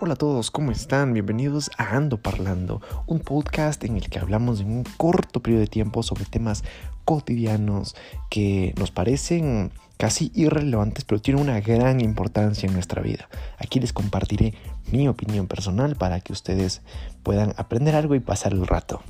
Hola a todos, ¿cómo están? Bienvenidos a Ando Parlando, un podcast en el que hablamos en un corto periodo de tiempo sobre temas cotidianos que nos parecen casi irrelevantes, pero tienen una gran importancia en nuestra vida. Aquí les compartiré mi opinión personal para que ustedes puedan aprender algo y pasar el rato.